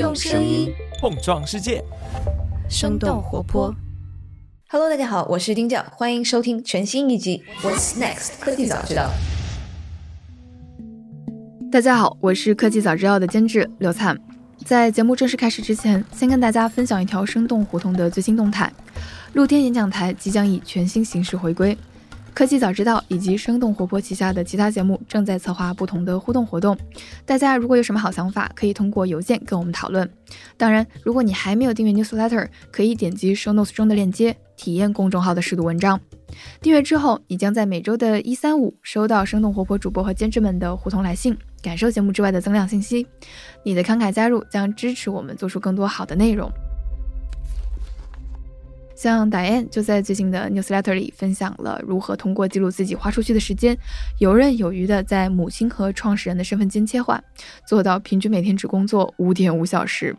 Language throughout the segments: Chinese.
用声音碰撞世界，生动活泼。Hello，大家好，我是丁教，欢迎收听全新一集《What's Next 科技早知道》。大家好，我是科技早知道的监制刘灿。在节目正式开始之前，先跟大家分享一条生动活动的最新动态：露天演讲台即将以全新形式回归。科技早知道以及生动活泼旗下的其他节目正在策划不同的互动活动，大家如果有什么好想法，可以通过邮件跟我们讨论。当然，如果你还没有订阅 newsletter，可以点击 show notes 中的链接，体验公众号的试读文章。订阅之后，你将在每周的一、三、五收到生动活泼主播和监制们的互通来信，感受节目之外的增量信息。你的慷慨加入将支持我们做出更多好的内容。像 Diane 就在最近的 newsletter 里分享了如何通过记录自己花出去的时间，游刃有余的在母亲和创始人的身份间切换，做到平均每天只工作五点五小时。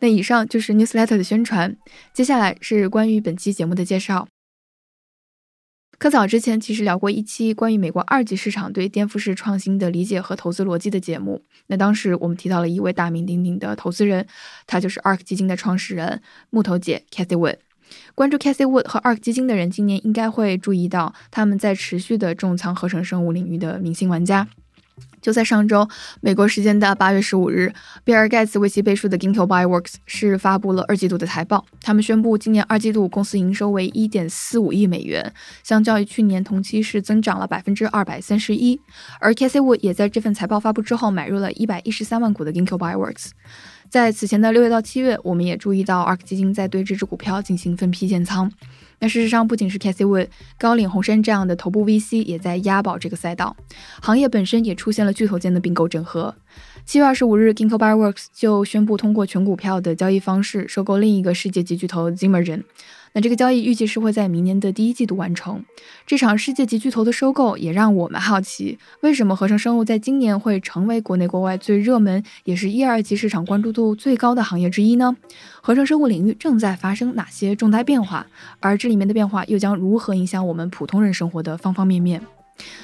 那以上就是 newsletter 的宣传，接下来是关于本期节目的介绍。科早之前其实聊过一期关于美国二级市场对颠覆式创新的理解和投资逻辑的节目。那当时我们提到了一位大名鼎鼎的投资人，他就是 ARK 基金的创始人木头姐 Cathy Wood。关注 Cathy Wood 和 ARK 基金的人，今年应该会注意到他们在持续的重仓合成生物领域的明星玩家。就在上周，美国时间的八月十五日，比尔盖茨为其背书的 Ginkgo Bioworks 是发布了二季度的财报。他们宣布，今年二季度公司营收为一点四五亿美元，相较于去年同期是增长了百分之二百三十一。而 Cathy Wood 也在这份财报发布之后买入了一百一十三万股的 Ginkgo Bioworks。在此前的六月到七月，我们也注意到 ARK 基金在对这只股票进行分批建仓。那事实上，不仅是 Cathy Wood、高瓴红杉这样的头部 VC 也在押宝这个赛道，行业本身也出现了巨头间的并购整合。七月二十五日，Ginkgo Bioworks 就宣布通过全股票的交易方式收购另一个世界级巨头 Zymergen。那这个交易预计是会在明年的第一季度完成。这场世界级巨头的收购也让我们好奇，为什么合成生物在今年会成为国内国外最热门，也是一二级市场关注度最高的行业之一呢？合成生物领域正在发生哪些重大变化？而这里面的变化又将如何影响我们普通人生活的方方面面？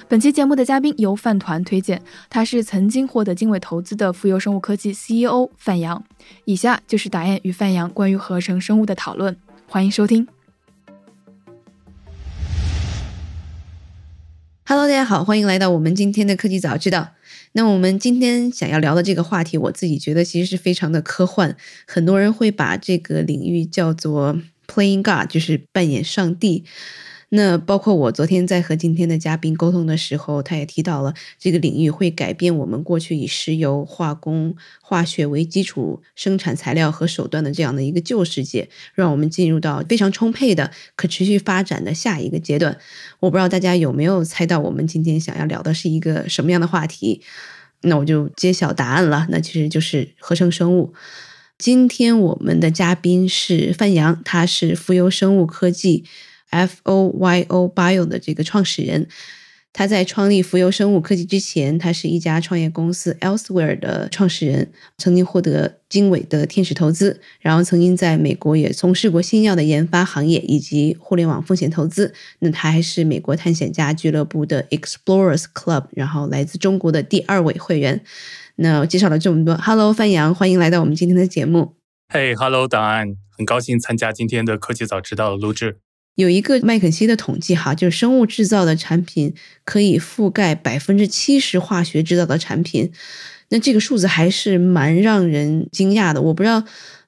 本期节目的嘉宾由饭团推荐，他是曾经获得经纬投资的富优生物科技 CEO 范阳。以下就是达燕与范阳关于合成生物的讨论。欢迎收听。Hello，大家好，欢迎来到我们今天的科技早知道。那我们今天想要聊的这个话题，我自己觉得其实是非常的科幻，很多人会把这个领域叫做 Playing God，就是扮演上帝。那包括我昨天在和今天的嘉宾沟通的时候，他也提到了这个领域会改变我们过去以石油、化工、化学为基础生产材料和手段的这样的一个旧世界，让我们进入到非常充沛的可持续发展的下一个阶段。我不知道大家有没有猜到我们今天想要聊的是一个什么样的话题？那我就揭晓答案了，那其实就是合成生物。今天我们的嘉宾是范阳，他是富优生物科技。F O Y O Bio 的这个创始人，他在创立浮游生物科技之前，他是一家创业公司 Elsewhere 的创始人，曾经获得经纬的天使投资，然后曾经在美国也从事过新药的研发行业以及互联网风险投资。那他还是美国探险家俱乐部的 Explorers Club，然后来自中国的第二位会员。那我介绍了这么多，Hello 范阳，欢迎来到我们今天的节目。嘿、hey,，Hello 答案，很高兴参加今天的科技早知道的录制。有一个麦肯锡的统计哈，就是生物制造的产品可以覆盖百分之七十化学制造的产品，那这个数字还是蛮让人惊讶的。我不知道，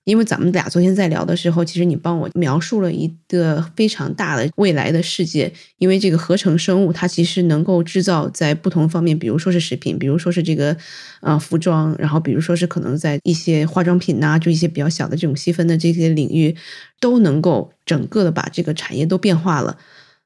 因为咱们俩昨天在聊的时候，其实你帮我描述了一个非常大的未来的世界，因为这个合成生物它其实能够制造在不同方面，比如说是食品，比如说是这个呃服装，然后比如说是可能在一些化妆品呐、就一些比较小的这种细分的这些领域。都能够整个的把这个产业都变化了。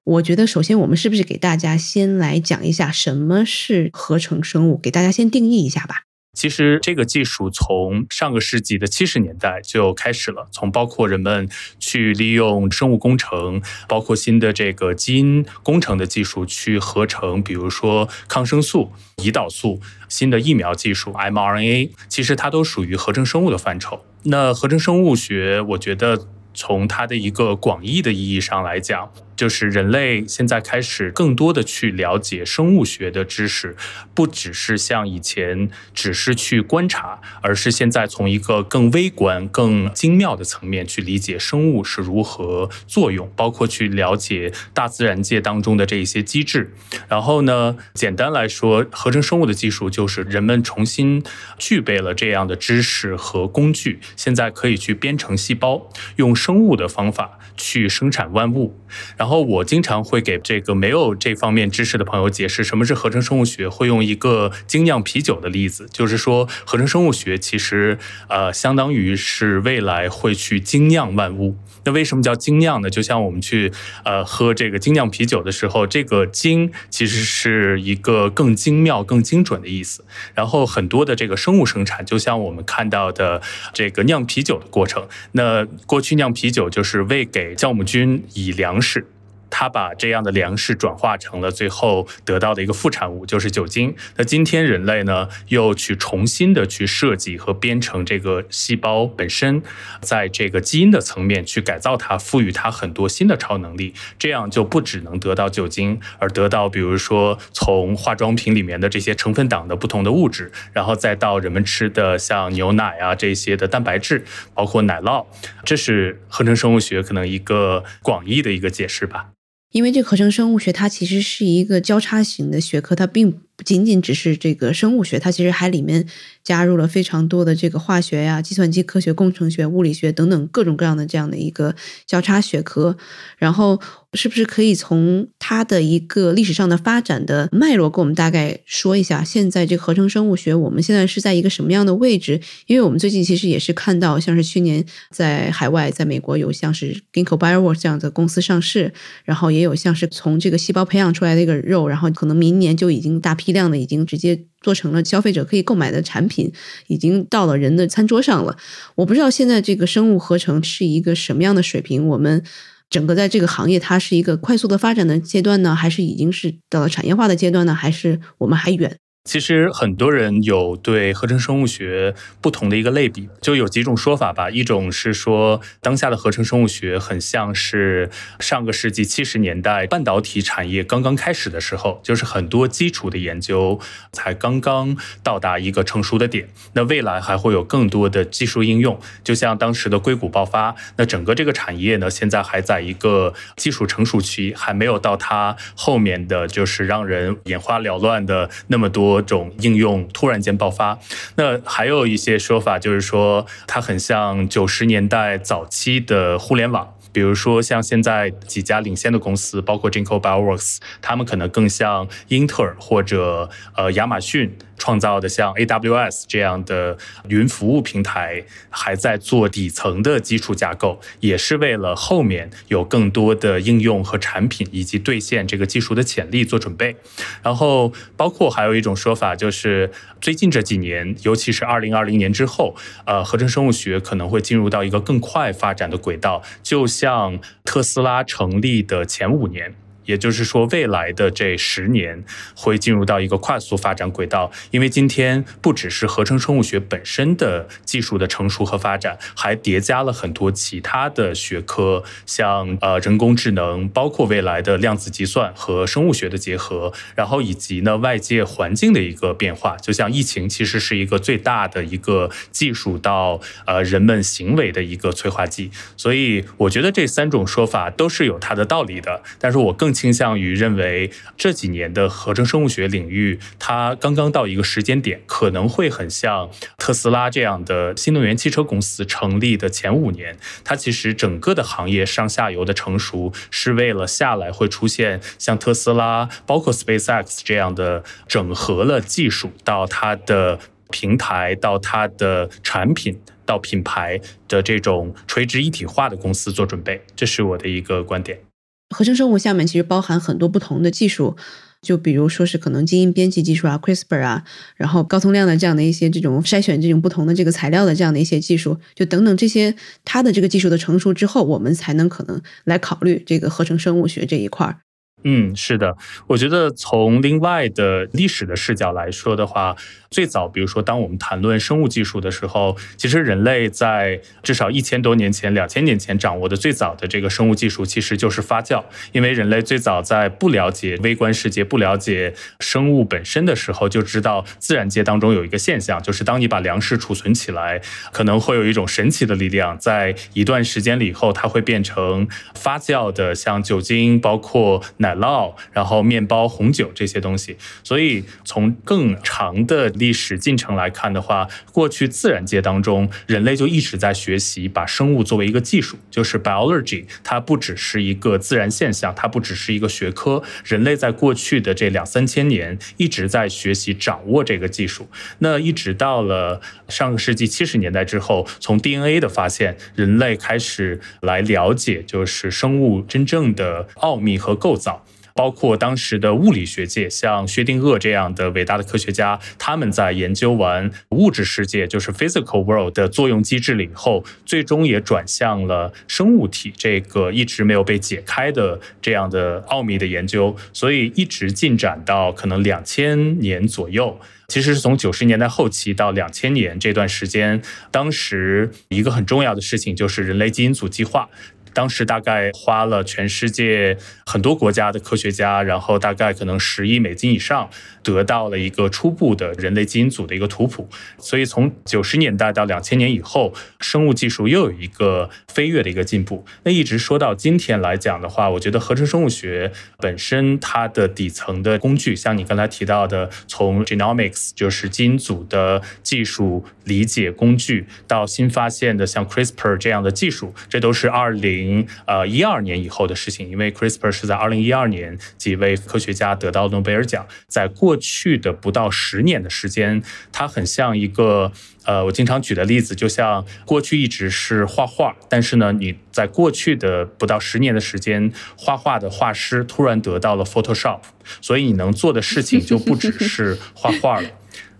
我觉得，首先我们是不是给大家先来讲一下什么是合成生物，给大家先定义一下吧。其实这个技术从上个世纪的七十年代就开始了，从包括人们去利用生物工程，包括新的这个基因工程的技术去合成，比如说抗生素、胰岛素、新的疫苗技术 mRNA，其实它都属于合成生物的范畴。那合成生物学，我觉得。从它的一个广义的意义上来讲，就是人类现在开始更多的去了解生物学的知识，不只是像以前只是去观察，而是现在从一个更微观、更精妙的层面去理解生物是如何作用，包括去了解大自然界当中的这一些机制。然后呢，简单来说，合成生物的技术就是人们重新具备了这样的知识和工具，现在可以去编程细胞，用生物的方法去生产万物。然后然后我经常会给这个没有这方面知识的朋友解释什么是合成生物学，会用一个精酿啤酒的例子，就是说合成生物学其实呃相当于是未来会去精酿万物。那为什么叫精酿呢？就像我们去呃喝这个精酿啤酒的时候，这个精其实是一个更精妙、更精准的意思。然后很多的这个生物生产，就像我们看到的这个酿啤酒的过程。那过去酿啤酒就是为给酵母菌以粮食。他把这样的粮食转化成了最后得到的一个副产物，就是酒精。那今天人类呢，又去重新的去设计和编程这个细胞本身，在这个基因的层面去改造它，赋予它很多新的超能力，这样就不只能得到酒精，而得到比如说从化妆品里面的这些成分党的不同的物质，然后再到人们吃的像牛奶啊这些的蛋白质，包括奶酪。这是合成生物学可能一个广义的一个解释吧。因为这合成生物学，它其实是一个交叉型的学科，它并仅仅只是这个生物学，它其实还里面加入了非常多的这个化学呀、计算机科学、工程学、物理学等等各种各样的这样的一个交叉学科，然后。是不是可以从它的一个历史上的发展的脉络，给我们大概说一下？现在这个合成生物学，我们现在是在一个什么样的位置？因为我们最近其实也是看到，像是去年在海外，在美国有像是 Ginkgo b i o w o r k 这样的公司上市，然后也有像是从这个细胞培养出来的一个肉，然后可能明年就已经大批量的已经直接做成了消费者可以购买的产品，已经到了人的餐桌上了。我不知道现在这个生物合成是一个什么样的水平，我们。整个在这个行业，它是一个快速的发展的阶段呢，还是已经是到了产业化的阶段呢？还是我们还远？其实很多人有对合成生物学不同的一个类比，就有几种说法吧。一种是说，当下的合成生物学很像是上个世纪七十年代半导体产业刚刚开始的时候，就是很多基础的研究才刚刚到达一个成熟的点。那未来还会有更多的技术应用，就像当时的硅谷爆发。那整个这个产业呢，现在还在一个技术成熟期，还没有到它后面的就是让人眼花缭乱的那么多。多种应用突然间爆发，那还有一些说法就是说，它很像九十年代早期的互联网，比如说像现在几家领先的公司，包括 Jinko Bioworks，他们可能更像英特尔或者呃亚马逊。创造的像 AWS 这样的云服务平台，还在做底层的基础架构，也是为了后面有更多的应用和产品以及兑现这个技术的潜力做准备。然后，包括还有一种说法，就是最近这几年，尤其是二零二零年之后，呃，合成生物学可能会进入到一个更快发展的轨道，就像特斯拉成立的前五年。也就是说，未来的这十年会进入到一个快速发展轨道，因为今天不只是合成生物学本身的技术的成熟和发展，还叠加了很多其他的学科，像呃人工智能，包括未来的量子计算和生物学的结合，然后以及呢外界环境的一个变化，就像疫情其实是一个最大的一个技术到呃人们行为的一个催化剂，所以我觉得这三种说法都是有它的道理的，但是我更。倾向于认为这几年的合成生物学领域，它刚刚到一个时间点，可能会很像特斯拉这样的新能源汽车公司成立的前五年。它其实整个的行业上下游的成熟，是为了下来会出现像特斯拉、包括 SpaceX 这样的整合了技术到它的平台、到它的产品、到品牌的这种垂直一体化的公司做准备。这是我的一个观点。合成生物下面其实包含很多不同的技术，就比如说是可能基因编辑技术啊，CRISPR 啊，然后高通量的这样的一些这种筛选这种不同的这个材料的这样的一些技术，就等等这些它的这个技术的成熟之后，我们才能可能来考虑这个合成生物学这一块儿。嗯，是的，我觉得从另外的历史的视角来说的话，最早，比如说当我们谈论生物技术的时候，其实人类在至少一千多年前、两千年前掌握的最早的这个生物技术，其实就是发酵。因为人类最早在不了解微观世界、不了解生物本身的时候，就知道自然界当中有一个现象，就是当你把粮食储存起来，可能会有一种神奇的力量，在一段时间里以后，它会变成发酵的，像酒精，包括奶。奶酪，然后面包、红酒这些东西，所以从更长的历史进程来看的话，过去自然界当中，人类就一直在学习把生物作为一个技术，就是 biology，它不只是一个自然现象，它不只是一个学科。人类在过去的这两三千年一直在学习掌握这个技术。那一直到了上个世纪七十年代之后，从 DNA 的发现，人类开始来了解就是生物真正的奥秘和构造。包括当时的物理学界，像薛定谔这样的伟大的科学家，他们在研究完物质世界，就是 physical world 的作用机制了以后，最终也转向了生物体这个一直没有被解开的这样的奥秘的研究。所以一直进展到可能两千年左右，其实是从九十年代后期到两千年这段时间，当时一个很重要的事情就是人类基因组计划。当时大概花了全世界很多国家的科学家，然后大概可能十亿美金以上，得到了一个初步的人类基因组的一个图谱。所以从九十年代到两千年以后，生物技术又有一个飞跃的一个进步。那一直说到今天来讲的话，我觉得合成生物学本身它的底层的工具，像你刚才提到的，从 genomics 就是基因组的技术理解工具，到新发现的像 CRISPR 这样的技术，这都是二零。零呃一二年以后的事情，因为 CRISPR 是在二零一二年几位科学家得到诺贝尔奖，在过去的不到十年的时间，它很像一个呃，我经常举的例子，就像过去一直是画画，但是呢，你在过去的不到十年的时间，画画的画师突然得到了 Photoshop，所以你能做的事情就不只是画画了，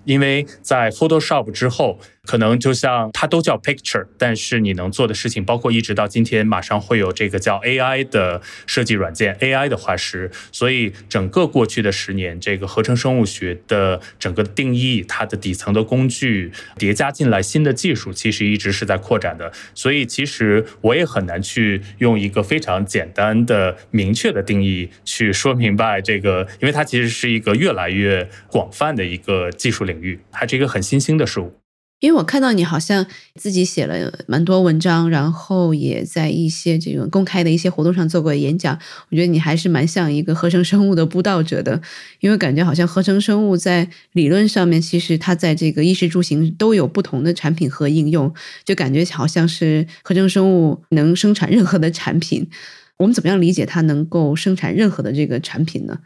因为在 Photoshop 之后。可能就像它都叫 picture，但是你能做的事情，包括一直到今天，马上会有这个叫 AI 的设计软件，AI 的画师。所以整个过去的十年，这个合成生物学的整个定义，它的底层的工具叠加进来新的技术，其实一直是在扩展的。所以其实我也很难去用一个非常简单的、明确的定义去说明白这个，因为它其实是一个越来越广泛的一个技术领域，它是一个很新兴的事物。因为我看到你好像自己写了蛮多文章，然后也在一些这种公开的一些活动上做过演讲。我觉得你还是蛮像一个合成生物的布道者的，因为感觉好像合成生物在理论上面，其实它在这个衣食住行都有不同的产品和应用，就感觉好像是合成生物能生产任何的产品。我们怎么样理解它能够生产任何的这个产品呢？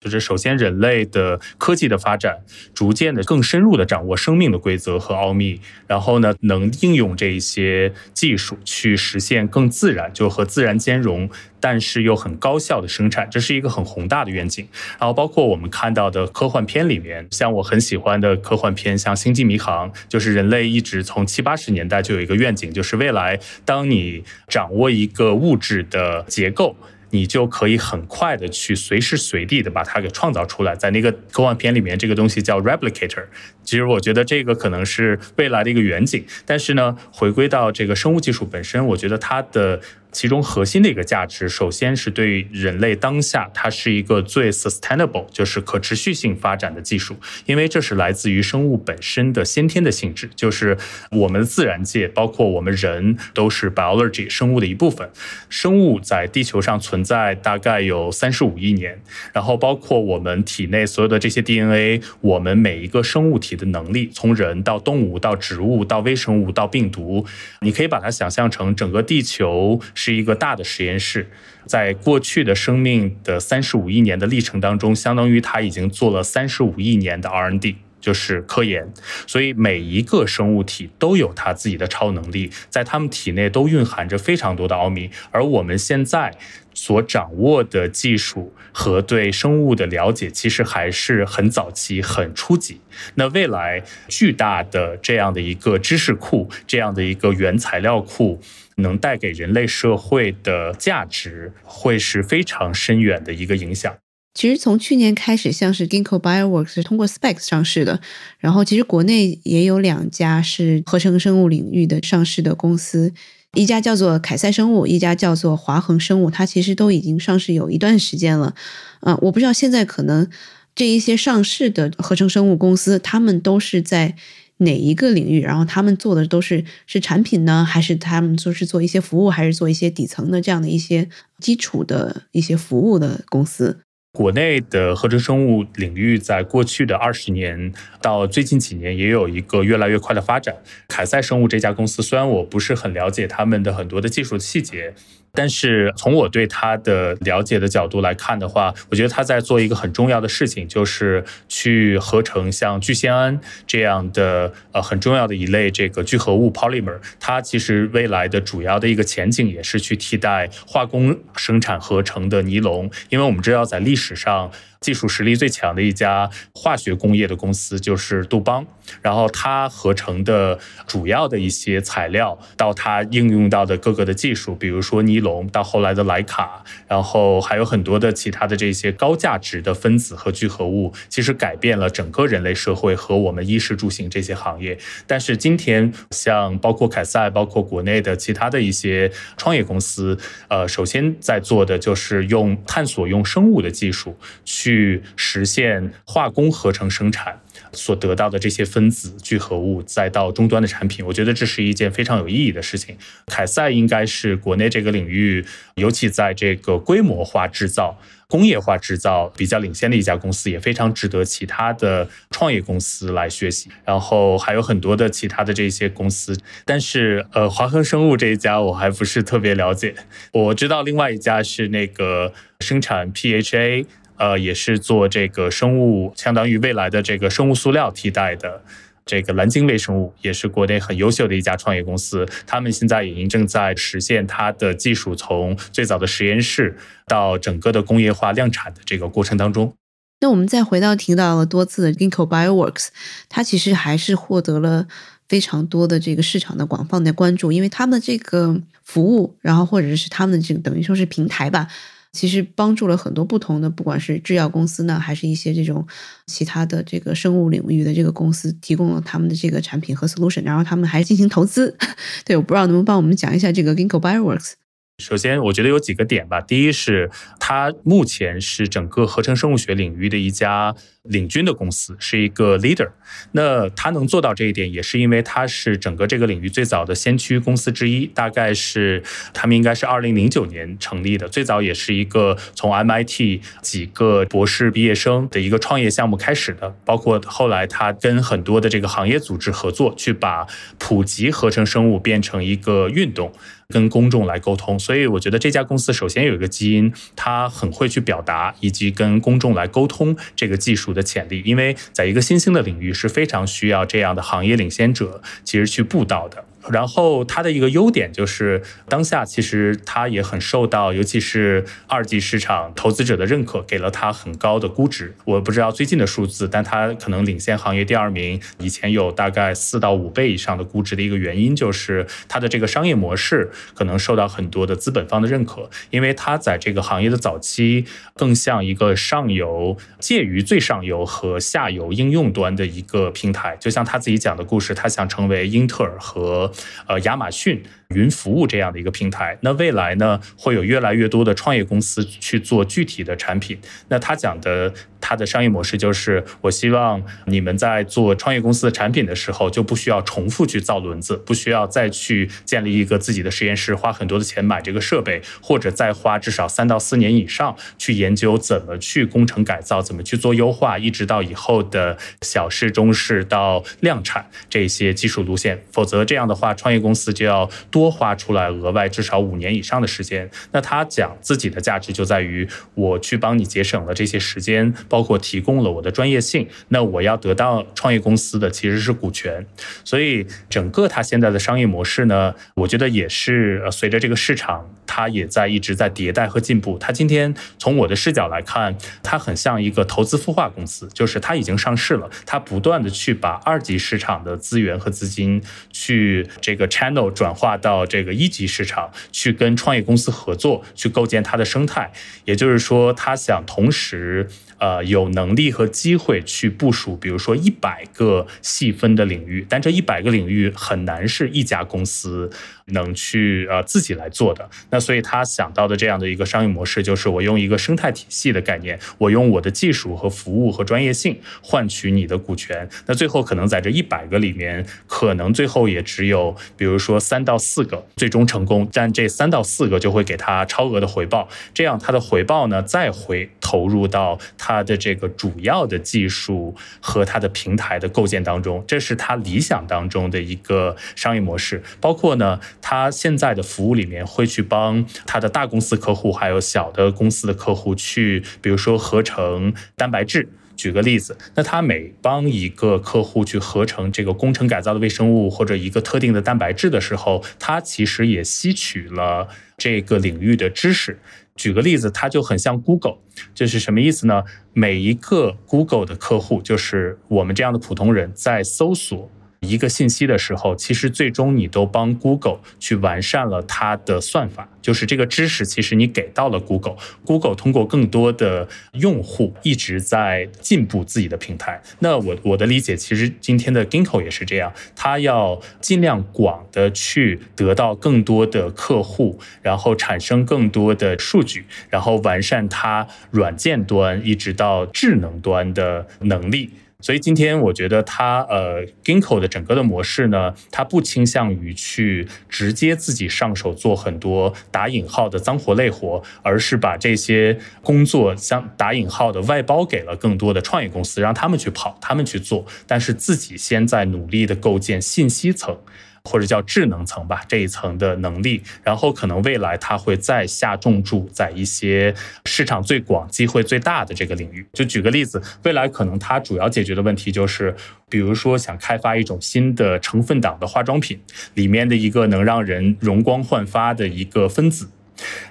就是首先，人类的科技的发展，逐渐的更深入的掌握生命的规则和奥秘，然后呢，能应用这些技术去实现更自然，就和自然兼容，但是又很高效的生产，这是一个很宏大的愿景。然后，包括我们看到的科幻片里面，像我很喜欢的科幻片，像《星际迷航》，就是人类一直从七八十年代就有一个愿景，就是未来当你掌握一个物质的结构。你就可以很快的去随时随地的把它给创造出来，在那个科幻片里面，这个东西叫 replicator。其实我觉得这个可能是未来的一个远景，但是呢，回归到这个生物技术本身，我觉得它的。其中核心的一个价值，首先是对人类当下，它是一个最 sustainable，就是可持续性发展的技术，因为这是来自于生物本身的先天的性质，就是我们自然界，包括我们人，都是 biology 生物的一部分。生物在地球上存在大概有三十五亿年，然后包括我们体内所有的这些 DNA，我们每一个生物体的能力，从人到动物到植物到微生物到病毒，你可以把它想象成整个地球。是一个大的实验室，在过去的生命的三十五亿年的历程当中，相当于他已经做了三十五亿年的 R&D。就是科研。所以每一个生物体都有它自己的超能力，在它们体内都蕴含着非常多的奥秘。而我们现在所掌握的技术和对生物的了解，其实还是很早期、很初级。那未来巨大的这样的一个知识库，这样的一个原材料库。能带给人类社会的价值会是非常深远的一个影响。其实从去年开始，像是 Ginkgo Bioworks 是通过 Specs 上市的，然后其实国内也有两家是合成生物领域的上市的公司，一家叫做凯赛生物，一家叫做华恒生物，它其实都已经上市有一段时间了。嗯，我不知道现在可能这一些上市的合成生物公司，他们都是在。哪一个领域？然后他们做的都是是产品呢，还是他们就是做一些服务，还是做一些底层的这样的一些基础的一些服务的公司？国内的合成生物领域在过去的二十年到最近几年也有一个越来越快的发展。凯赛生物这家公司，虽然我不是很了解他们的很多的技术细节。但是从我对它的了解的角度来看的话，我觉得它在做一个很重要的事情，就是去合成像聚酰胺这样的呃很重要的一类这个聚合物 polymer。它其实未来的主要的一个前景也是去替代化工生产合成的尼龙，因为我们知道在历史上。技术实力最强的一家化学工业的公司就是杜邦，然后它合成的主要的一些材料，到它应用到的各个的技术，比如说尼龙，到后来的莱卡，然后还有很多的其他的这些高价值的分子和聚合物，其实改变了整个人类社会和我们衣食住行这些行业。但是今天，像包括凯赛，包括国内的其他的一些创业公司，呃，首先在做的就是用探索用生物的技术去。去实现化工合成生产所得到的这些分子聚合物，再到终端的产品，我觉得这是一件非常有意义的事情。凯赛应该是国内这个领域，尤其在这个规模化制造、工业化制造比较领先的一家公司，也非常值得其他的创业公司来学习。然后还有很多的其他的这些公司，但是呃，华恒生物这一家我还不是特别了解。我知道另外一家是那个生产 PHA。呃，也是做这个生物，相当于未来的这个生物塑料替代的这个蓝鲸微生物，也是国内很优秀的一家创业公司。他们现在已经正在实现它的技术从最早的实验室到整个的工业化量产的这个过程当中。那我们再回到提到了多次的 Ginkgo Bioworks，它其实还是获得了非常多的这个市场的广泛的关注，因为他们的这个服务，然后或者是他们的这个等于说是平台吧。其实帮助了很多不同的，不管是制药公司呢，还是一些这种其他的这个生物领域的这个公司，提供了他们的这个产品和 solution，然后他们还进行投资。对，我不知道能不能帮我们讲一下这个 Ginkgo Bioworks。首先，我觉得有几个点吧。第一是，它目前是整个合成生物学领域的一家领军的公司，是一个 leader。那它能做到这一点，也是因为它是整个这个领域最早的先驱公司之一。大概是他们应该是二零零九年成立的，最早也是一个从 MIT 几个博士毕业生的一个创业项目开始的。包括后来他跟很多的这个行业组织合作，去把普及合成生物变成一个运动。跟公众来沟通，所以我觉得这家公司首先有一个基因，它很会去表达，以及跟公众来沟通这个技术的潜力。因为在一个新兴的领域是非常需要这样的行业领先者，其实去布道的。然后它的一个优点就是，当下其实它也很受到，尤其是二级市场投资者的认可，给了它很高的估值。我不知道最近的数字，但它可能领先行业第二名。以前有大概四到五倍以上的估值的一个原因，就是它的这个商业模式可能受到很多的资本方的认可，因为它在这个行业的早期更像一个上游介于最上游和下游应用端的一个平台。就像他自己讲的故事，他想成为英特尔和呃，亚马逊。云服务这样的一个平台，那未来呢会有越来越多的创业公司去做具体的产品。那他讲的他的商业模式就是，我希望你们在做创业公司的产品的时候，就不需要重复去造轮子，不需要再去建立一个自己的实验室，花很多的钱买这个设备，或者再花至少三到四年以上去研究怎么去工程改造，怎么去做优化，一直到以后的小试、中试到量产这些技术路线。否则这样的话。话，创业公司就要多多花出来额外至少五年以上的时间。那他讲自己的价值就在于我去帮你节省了这些时间，包括提供了我的专业性。那我要得到创业公司的其实是股权，所以整个他现在的商业模式呢，我觉得也是随着这个市场，它也在一直在迭代和进步。它今天从我的视角来看，它很像一个投资孵化公司，就是它已经上市了，它不断的去把二级市场的资源和资金去这个 channel 转化到到这个一级市场，去跟创业公司合作，去构建它的生态。也就是说，他想同时。呃，有能力和机会去部署，比如说一百个细分的领域，但这一百个领域很难是一家公司。能去呃自己来做的，那所以他想到的这样的一个商业模式，就是我用一个生态体系的概念，我用我的技术和服务和专业性换取你的股权。那最后可能在这一百个里面，可能最后也只有比如说三到四个最终成功，但这三到四个就会给他超额的回报。这样他的回报呢，再回投入到它的这个主要的技术和它的平台的构建当中，这是他理想当中的一个商业模式。包括呢。他现在的服务里面会去帮他的大公司客户，还有小的公司的客户去，比如说合成蛋白质。举个例子，那他每帮一个客户去合成这个工程改造的微生物或者一个特定的蛋白质的时候，他其实也吸取了这个领域的知识。举个例子，它就很像 Google，就是什么意思呢？每一个 Google 的客户，就是我们这样的普通人在搜索。一个信息的时候，其实最终你都帮 Google 去完善了它的算法，就是这个知识其实你给到了 Google，Google 通过更多的用户一直在进步自己的平台。那我我的理解，其实今天的 Ginkgo 也是这样，它要尽量广的去得到更多的客户，然后产生更多的数据，然后完善它软件端一直到智能端的能力。所以今天我觉得它呃，Ginkgo 的整个的模式呢，它不倾向于去直接自己上手做很多打引号的脏活累活，而是把这些工作像打引号的外包给了更多的创业公司，让他们去跑，他们去做，但是自己先在努力的构建信息层。或者叫智能层吧，这一层的能力，然后可能未来它会再下重注在一些市场最广、机会最大的这个领域。就举个例子，未来可能它主要解决的问题就是，比如说想开发一种新的成分党的化妆品，里面的一个能让人容光焕发的一个分子，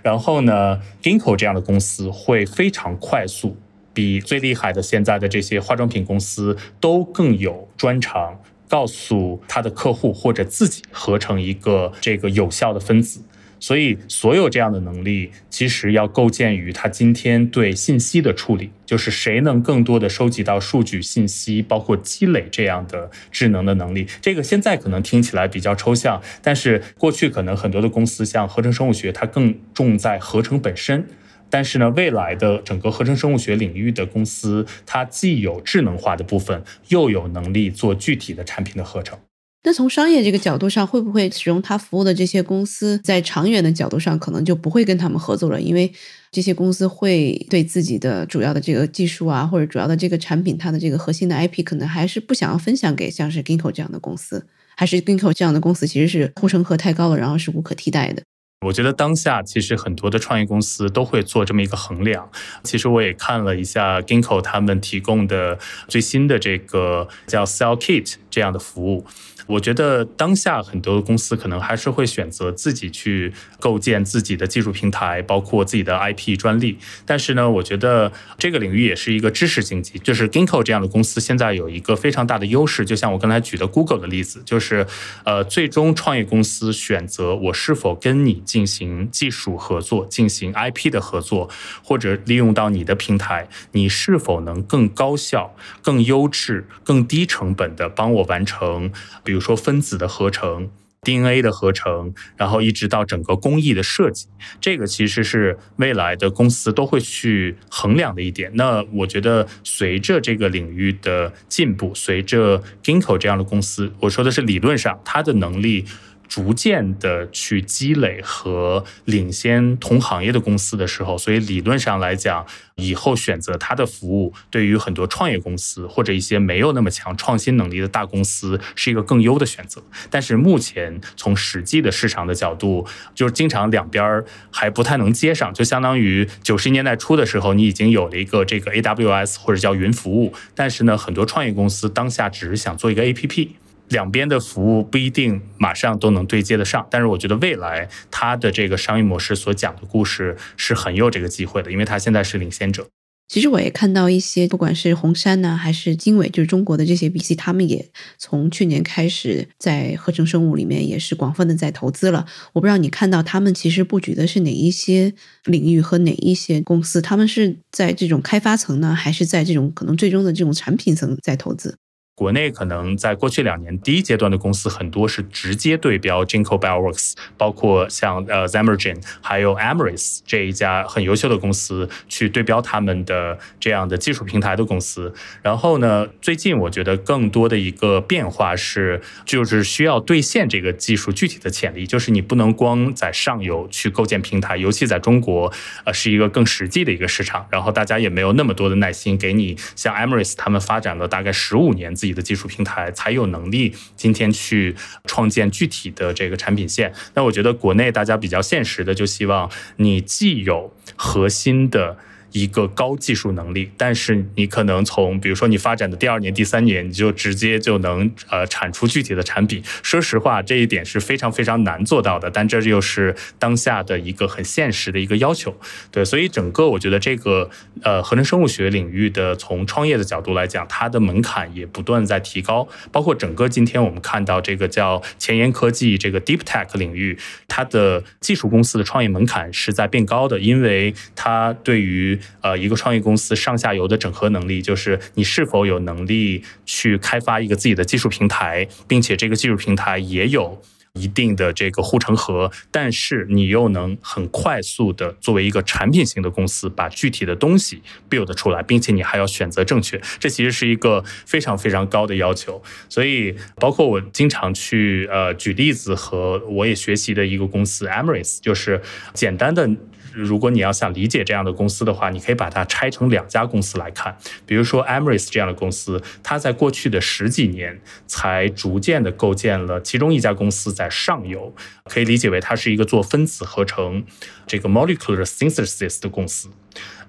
然后呢，Ginkgo 这样的公司会非常快速，比最厉害的现在的这些化妆品公司都更有专长。告诉他的客户或者自己合成一个这个有效的分子，所以所有这样的能力其实要构建于他今天对信息的处理，就是谁能更多的收集到数据信息，包括积累这样的智能的能力。这个现在可能听起来比较抽象，但是过去可能很多的公司像合成生物学，它更重在合成本身。但是呢，未来的整个合成生物学领域的公司，它既有智能化的部分，又有能力做具体的产品的合成。那从商业这个角度上，会不会使用它服务的这些公司，在长远的角度上，可能就不会跟他们合作了？因为这些公司会对自己的主要的这个技术啊，或者主要的这个产品，它的这个核心的 IP，可能还是不想要分享给像是 Ginkgo 这样的公司，还是 Ginkgo 这样的公司其实是护城河太高了，然后是无可替代的。我觉得当下其实很多的创业公司都会做这么一个衡量。其实我也看了一下 Ginkgo 他们提供的最新的这个叫 Sell Kit 这样的服务。我觉得当下很多公司可能还是会选择自己去构建自己的技术平台，包括自己的 IP 专利。但是呢，我觉得这个领域也是一个知识经济。就是 Ginkgo 这样的公司现在有一个非常大的优势，就像我刚才举的 Google 的例子，就是呃，最终创业公司选择我是否跟你进行技术合作、进行 IP 的合作，或者利用到你的平台，你是否能更高效、更优质、更低成本的帮我完成，比如。说分子的合成、DNA 的合成，然后一直到整个工艺的设计，这个其实是未来的公司都会去衡量的一点。那我觉得，随着这个领域的进步，随着 Ginkgo 这样的公司，我说的是理论上它的能力逐渐的去积累和领先同行业的公司的时候，所以理论上来讲，以后选择它的服务，对于很多创业公司或者一些没有那么强创新能力的大公司，是一个更优的选择。但是目前从实际的市场的角度，就是经常两边还不太能接上，就相当于九十年代初的时候，你已经有了一个这个 AWS 或者叫云服务，但是呢，很多创业公司当下只是想做一个 APP。两边的服务不一定马上都能对接得上，但是我觉得未来它的这个商业模式所讲的故事是很有这个机会的，因为它现在是领先者。其实我也看到一些，不管是红杉呢，还是经纬，就是中国的这些 VC，他们也从去年开始在合成生物里面也是广泛的在投资了。我不知道你看到他们其实布局的是哪一些领域和哪一些公司，他们是在这种开发层呢，还是在这种可能最终的这种产品层在投资？国内可能在过去两年第一阶段的公司很多是直接对标 Jinko Bioworks，包括像呃 z e m e r g e n 还有 Amyris 这一家很优秀的公司去对标他们的这样的技术平台的公司。然后呢，最近我觉得更多的一个变化是，就是需要兑现这个技术具体的潜力，就是你不能光在上游去构建平台，尤其在中国，呃，是一个更实际的一个市场。然后大家也没有那么多的耐心给你像 Amyris 他们发展了大概十五年自己。你的技术平台才有能力今天去创建具体的这个产品线。那我觉得国内大家比较现实的，就希望你既有核心的。一个高技术能力，但是你可能从比如说你发展的第二年、第三年，你就直接就能呃产出具体的产品。说实话，这一点是非常非常难做到的，但这又是当下的一个很现实的一个要求。对，所以整个我觉得这个呃合成生物学领域的从创业的角度来讲，它的门槛也不断在提高。包括整个今天我们看到这个叫前沿科技这个 Deep Tech 领域，它的技术公司的创业门槛是在变高的，因为它对于呃，一个创业公司上下游的整合能力，就是你是否有能力去开发一个自己的技术平台，并且这个技术平台也有。一定的这个护城河，但是你又能很快速的作为一个产品型的公司，把具体的东西 build 出来，并且你还要选择正确，这其实是一个非常非常高的要求。所以，包括我经常去呃举例子和我也学习的一个公司 Amyris，就是简单的。如果你要想理解这样的公司的话，你可以把它拆成两家公司来看。比如说 Amres 这样的公司，它在过去的十几年才逐渐的构建了其中一家公司在上游，可以理解为它是一个做分子合成这个 molecular synthesis 的公司。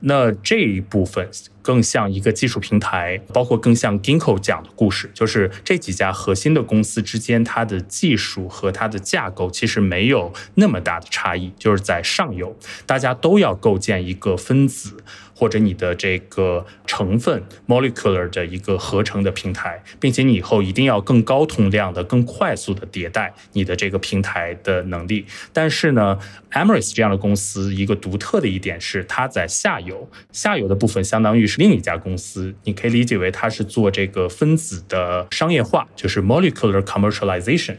那这一部分更像一个技术平台，包括更像 Ginkgo 讲的故事，就是这几家核心的公司之间，它的技术和它的架构其实没有那么大的差异，就是在上游，大家都要构建一个分子。或者你的这个成分 molecular 的一个合成的平台，并且你以后一定要更高通量的、更快速的迭代你的这个平台的能力。但是呢，Amyris 这样的公司一个独特的一点是，它在下游，下游的部分相当于是另一家公司，你可以理解为它是做这个分子的商业化，就是 molecular commercialization。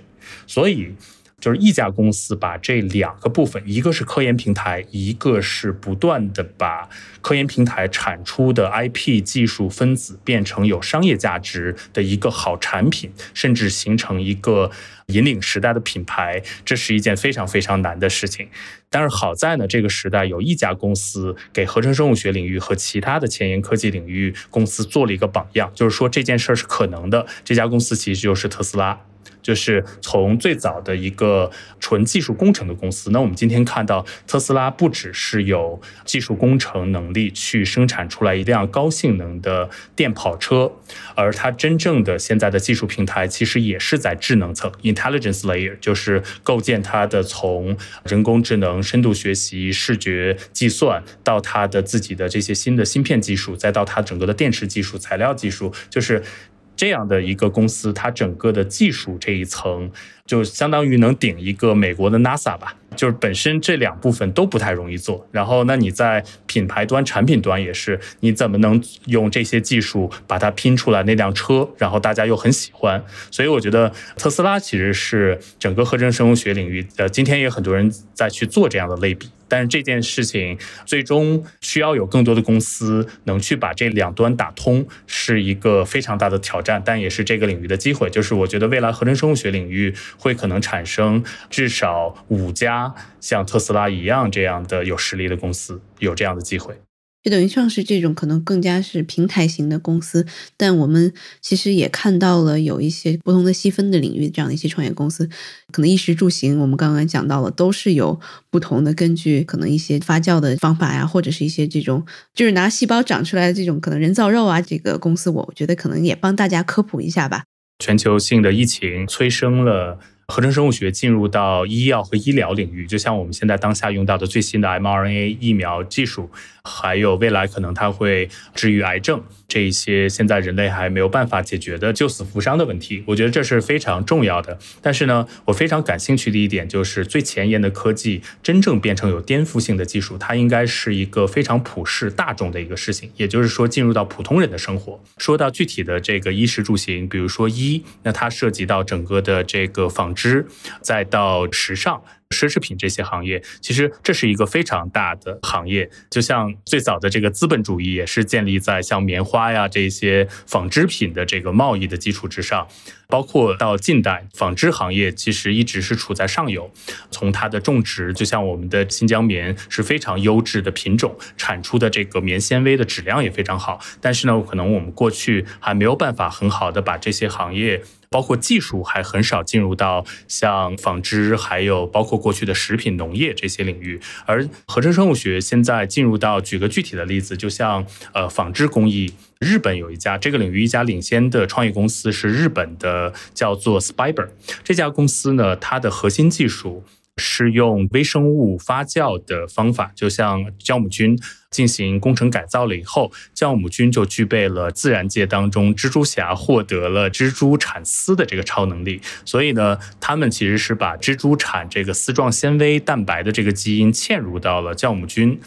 所以。就是一家公司把这两个部分，一个是科研平台，一个是不断的把科研平台产出的 IP 技术分子变成有商业价值的一个好产品，甚至形成一个引领时代的品牌，这是一件非常非常难的事情。但是好在呢，这个时代有一家公司给合成生物学领域和其他的前沿科技领域公司做了一个榜样，就是说这件事儿是可能的。这家公司其实就是特斯拉。就是从最早的一个纯技术工程的公司，那我们今天看到特斯拉不只是有技术工程能力去生产出来一辆高性能的电跑车，而它真正的现在的技术平台其实也是在智能层 （intelligence layer），就是构建它的从人工智能、深度学习、视觉计算到它的自己的这些新的芯片技术，再到它整个的电池技术、材料技术，就是。这样的一个公司，它整个的技术这一层，就相当于能顶一个美国的 NASA 吧。就是本身这两部分都不太容易做。然后，那你在品牌端、产品端也是，你怎么能用这些技术把它拼出来那辆车，然后大家又很喜欢？所以我觉得特斯拉其实是整个合成生物学领域，呃，今天也很多人在去做这样的类比。但是这件事情最终需要有更多的公司能去把这两端打通，是一个非常大的挑战，但也是这个领域的机会。就是我觉得未来合成生物学领域会可能产生至少五家像特斯拉一样这样的有实力的公司，有这样的机会。就等于像是这种可能更加是平台型的公司，但我们其实也看到了有一些不同的细分的领域这样的一些创业公司，可能衣食住行，我们刚刚讲到了，都是有不同的根据可能一些发酵的方法呀，或者是一些这种就是拿细胞长出来的这种可能人造肉啊，这个公司我觉得可能也帮大家科普一下吧。全球性的疫情催生了。合成生物学进入到医药和医疗领域，就像我们现在当下用到的最新的 mRNA 疫苗技术，还有未来可能它会治愈癌症这一些现在人类还没有办法解决的救死扶伤的问题，我觉得这是非常重要的。但是呢，我非常感兴趣的一点就是最前沿的科技真正变成有颠覆性的技术，它应该是一个非常普世大众的一个事情，也就是说进入到普通人的生活。说到具体的这个衣食住行，比如说医，那它涉及到整个的这个仿织。织，再到时尚、奢侈品这些行业，其实这是一个非常大的行业。就像最早的这个资本主义，也是建立在像棉花呀这些纺织品的这个贸易的基础之上。包括到近代，纺织行业其实一直是处在上游。从它的种植，就像我们的新疆棉是非常优质的品种，产出的这个棉纤维的质量也非常好。但是呢，可能我们过去还没有办法很好的把这些行业。包括技术还很少进入到像纺织，还有包括过去的食品、农业这些领域，而合成生物学现在进入到，举个具体的例子，就像呃纺织工艺，日本有一家这个领域一家领先的创业公司是日本的，叫做 Spiber，这家公司呢，它的核心技术。是用微生物发酵的方法，就像酵母菌进行工程改造了以后，酵母菌就具备了自然界当中蜘蛛侠获得了蜘蛛产丝的这个超能力。所以呢，他们其实是把蜘蛛产这个丝状纤维蛋白的这个基因嵌入到了酵母菌。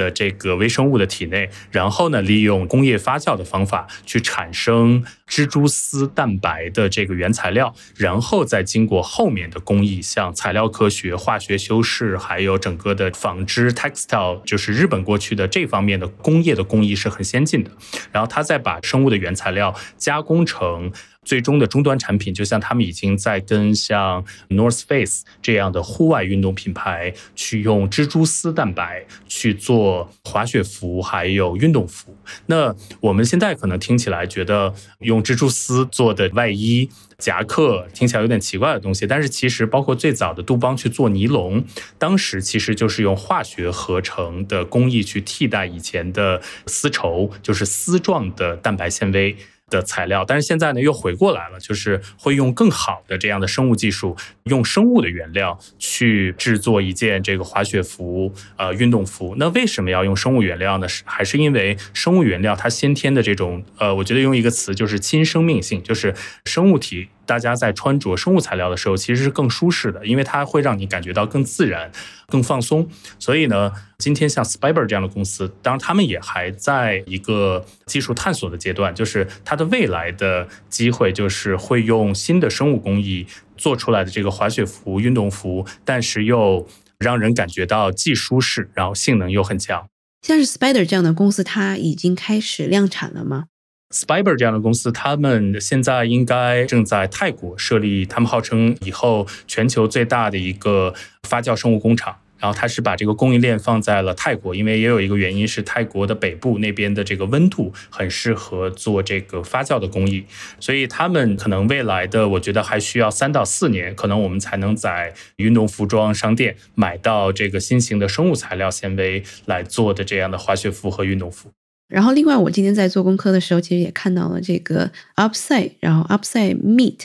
的这个微生物的体内，然后呢，利用工业发酵的方法去产生蜘蛛丝蛋白的这个原材料，然后再经过后面的工艺，像材料科学、化学修饰，还有整个的纺织 （textile），就是日本过去的这方面的工业的工艺是很先进的。然后他再把生物的原材料加工成。最终的终端产品，就像他们已经在跟像 North Face 这样的户外运动品牌去用蜘蛛丝蛋白去做滑雪服，还有运动服。那我们现在可能听起来觉得用蜘蛛丝做的外衣、夹克听起来有点奇怪的东西，但是其实包括最早的杜邦去做尼龙，当时其实就是用化学合成的工艺去替代以前的丝绸，就是丝状的蛋白纤维。的材料，但是现在呢又回过来了，就是会用更好的这样的生物技术，用生物的原料去制作一件这个滑雪服、呃运动服。那为什么要用生物原料呢？是还是因为生物原料它先天的这种呃，我觉得用一个词就是亲生命性，就是生物体。大家在穿着生物材料的时候，其实是更舒适的，因为它会让你感觉到更自然、更放松。所以呢，今天像 Spiber 这样的公司，当然他们也还在一个技术探索的阶段，就是它的未来的机会就是会用新的生物工艺做出来的这个滑雪服、运动服，但是又让人感觉到既舒适，然后性能又很强。像是 Spider 这样的公司，它已经开始量产了吗？Spiber 这样的公司，他们现在应该正在泰国设立，他们号称以后全球最大的一个发酵生物工厂。然后他是把这个供应链放在了泰国，因为也有一个原因是泰国的北部那边的这个温度很适合做这个发酵的工艺，所以他们可能未来的我觉得还需要三到四年，可能我们才能在运动服装商店买到这个新型的生物材料纤维来做的这样的滑雪服和运动服。然后，另外，我今天在做功课的时候，其实也看到了这个 Upside，然后 Upside meet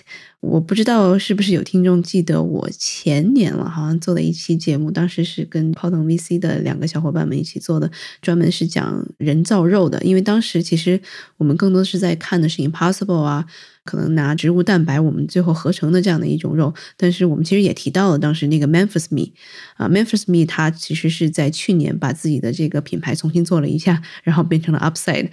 我不知道是不是有听众记得我前年了，好像做了一期节目，当时是跟泡腾 VC 的两个小伙伴们一起做的，专门是讲人造肉的。因为当时其实我们更多是在看的是 Impossible 啊。可能拿植物蛋白，我们最后合成的这样的一种肉，但是我们其实也提到了当时那个 Memphis Me 啊，Memphis Me 它其实是在去年把自己的这个品牌重新做了一下，然后变成了 Upside，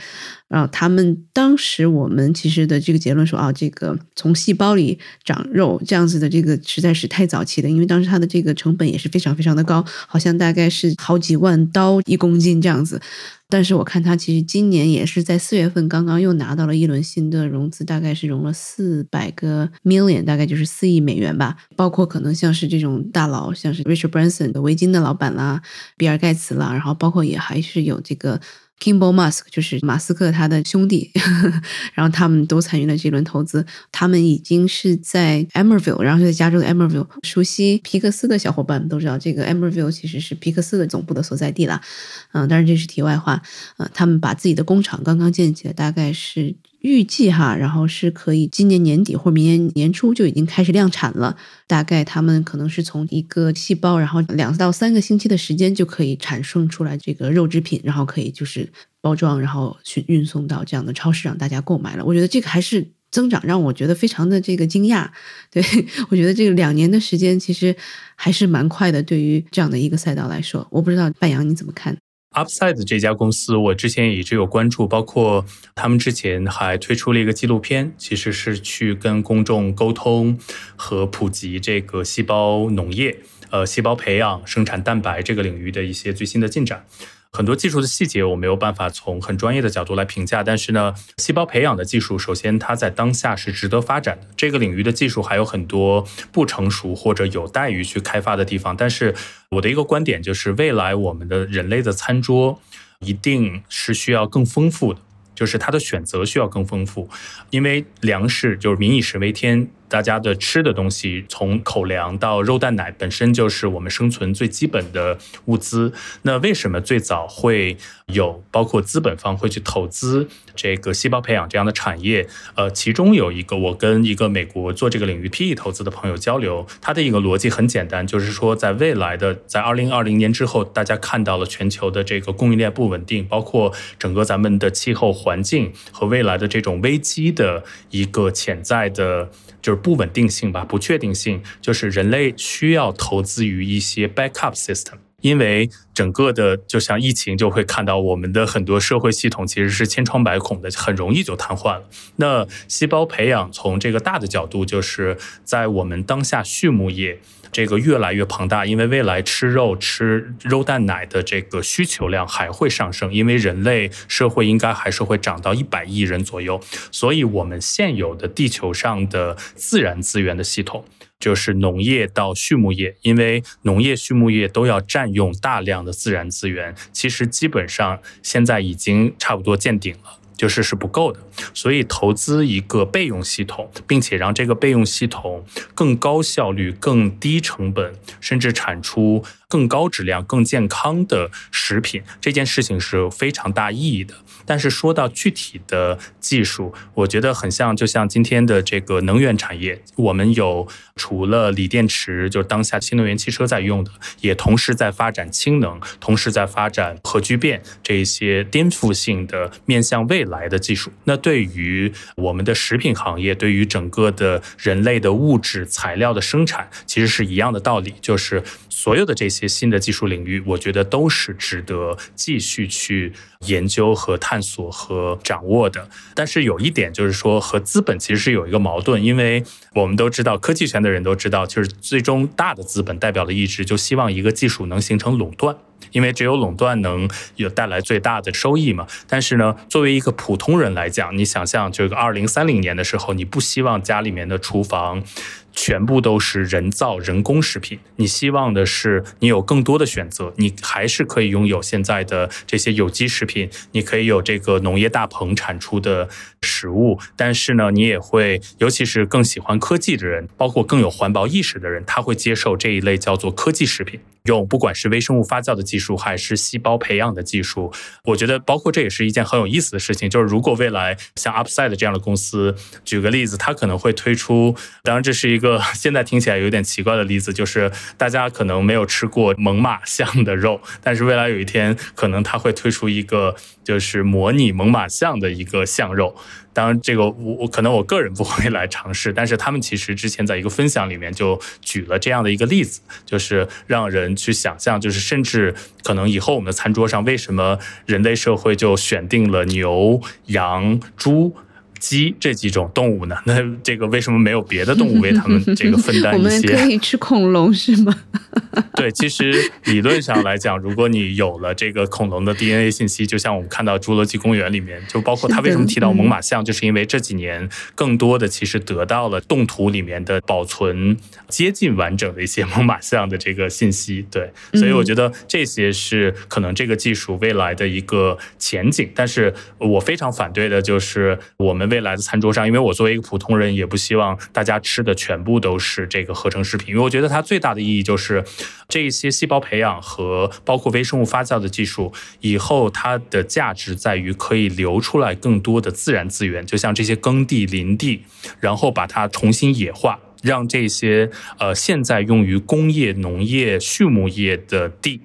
然后他们当时我们其实的这个结论说啊，这个从细胞里长肉这样子的这个实在是太早期了，因为当时它的这个成本也是非常非常的高，好像大概是好几万刀一公斤这样子。但是我看他其实今年也是在四月份刚刚又拿到了一轮新的融资，大概是融了四百个 million，大概就是四亿美元吧。包括可能像是这种大佬，像是 Richard Branson 的围巾的老板啦，比尔盖茨啦，然后包括也还是有这个。Kimball Musk 就是马斯克他的兄弟，然后他们都参与了这轮投资。他们已经是在 Emerville，然后就在加州的 Emerville。熟悉皮克斯的小伙伴们都知道，这个 Emerville 其实是皮克斯的总部的所在地了。嗯，当然这是题外话。呃，他们把自己的工厂刚刚建起来，大概是。预计哈，然后是可以今年年底或明年年初就已经开始量产了。大概他们可能是从一个细胞，然后两到三个星期的时间就可以产生出来这个肉制品，然后可以就是包装，然后去运送到这样的超市让大家购买了。我觉得这个还是增长让我觉得非常的这个惊讶。对我觉得这个两年的时间其实还是蛮快的，对于这样的一个赛道来说，我不知道半阳你怎么看？Upside 这家公司，我之前也一直有关注，包括他们之前还推出了一个纪录片，其实是去跟公众沟通和普及这个细胞农业、呃细胞培养、生产蛋白这个领域的一些最新的进展。很多技术的细节我没有办法从很专业的角度来评价，但是呢，细胞培养的技术，首先它在当下是值得发展的。这个领域的技术还有很多不成熟或者有待于去开发的地方。但是我的一个观点就是，未来我们的人类的餐桌一定是需要更丰富的，就是它的选择需要更丰富，因为粮食就是民以食为天。大家的吃的东西，从口粮到肉蛋奶，本身就是我们生存最基本的物资。那为什么最早会有包括资本方会去投资这个细胞培养这样的产业？呃，其中有一个，我跟一个美国做这个领域 PE 投资的朋友交流，他的一个逻辑很简单，就是说，在未来的在二零二零年之后，大家看到了全球的这个供应链不稳定，包括整个咱们的气候环境和未来的这种危机的一个潜在的。就是不稳定性吧，不确定性，就是人类需要投资于一些 backup system，因为整个的就像疫情，就会看到我们的很多社会系统其实是千疮百孔的，很容易就瘫痪了。那细胞培养从这个大的角度，就是在我们当下畜牧业。这个越来越庞大，因为未来吃肉、吃肉蛋奶的这个需求量还会上升，因为人类社会应该还是会涨到一百亿人左右，所以我们现有的地球上的自然资源的系统，就是农业到畜牧业，因为农业、畜牧业都要占用大量的自然资源，其实基本上现在已经差不多见顶了。就是是不够的，所以投资一个备用系统，并且让这个备用系统更高效率、更低成本，甚至产出。更高质量、更健康的食品，这件事情是非常大意义的。但是说到具体的技术，我觉得很像，就像今天的这个能源产业，我们有除了锂电池，就是当下新能源汽车在用的，也同时在发展氢能，同时在发展核聚变这一些颠覆性的面向未来的技术。那对于我们的食品行业，对于整个的人类的物质材料的生产，其实是一样的道理，就是所有的这些。些新的技术领域，我觉得都是值得继续去研究和探索和掌握的。但是有一点就是说，和资本其实是有一个矛盾，因为我们都知道，科技圈的人都知道，就是最终大的资本代表的意志，就希望一个技术能形成垄断。因为只有垄断能有带来最大的收益嘛。但是呢，作为一个普通人来讲，你想象这个二零三零年的时候，你不希望家里面的厨房全部都是人造人工食品，你希望的是你有更多的选择，你还是可以拥有现在的这些有机食品，你可以有这个农业大棚产出的食物，但是呢，你也会，尤其是更喜欢科技的人，包括更有环保意识的人，他会接受这一类叫做科技食品。用不管是微生物发酵的技术，还是细胞培养的技术，我觉得包括这也是一件很有意思的事情。就是如果未来像 Upside 这样的公司，举个例子，它可能会推出，当然这是一个现在听起来有点奇怪的例子，就是大家可能没有吃过猛犸象的肉，但是未来有一天可能它会推出一个就是模拟猛犸象的一个象肉。当然，这个我我可能我个人不会来尝试，但是他们其实之前在一个分享里面就举了这样的一个例子，就是让人去想象，就是甚至可能以后我们的餐桌上为什么人类社会就选定了牛、羊、猪。鸡这几种动物呢？那这个为什么没有别的动物为它们这个分担 一些？我们可以吃恐龙是吗？对，其实理论上来讲，如果你有了这个恐龙的 DNA 信息，就像我们看到《侏罗纪公园》里面，就包括他为什么提到猛犸象，就是因为这几年更多的其实得到了动图里面的保存接近完整的一些猛犸象的这个信息。对，所以我觉得这些是可能这个技术未来的一个前景。但是我非常反对的就是我们。未来的餐桌上，因为我作为一个普通人，也不希望大家吃的全部都是这个合成食品，因为我觉得它最大的意义就是这些细胞培养和包括微生物发酵的技术，以后它的价值在于可以流出来更多的自然资源，就像这些耕地、林地，然后把它重新野化，让这些呃现在用于工业、农业、畜牧业的地。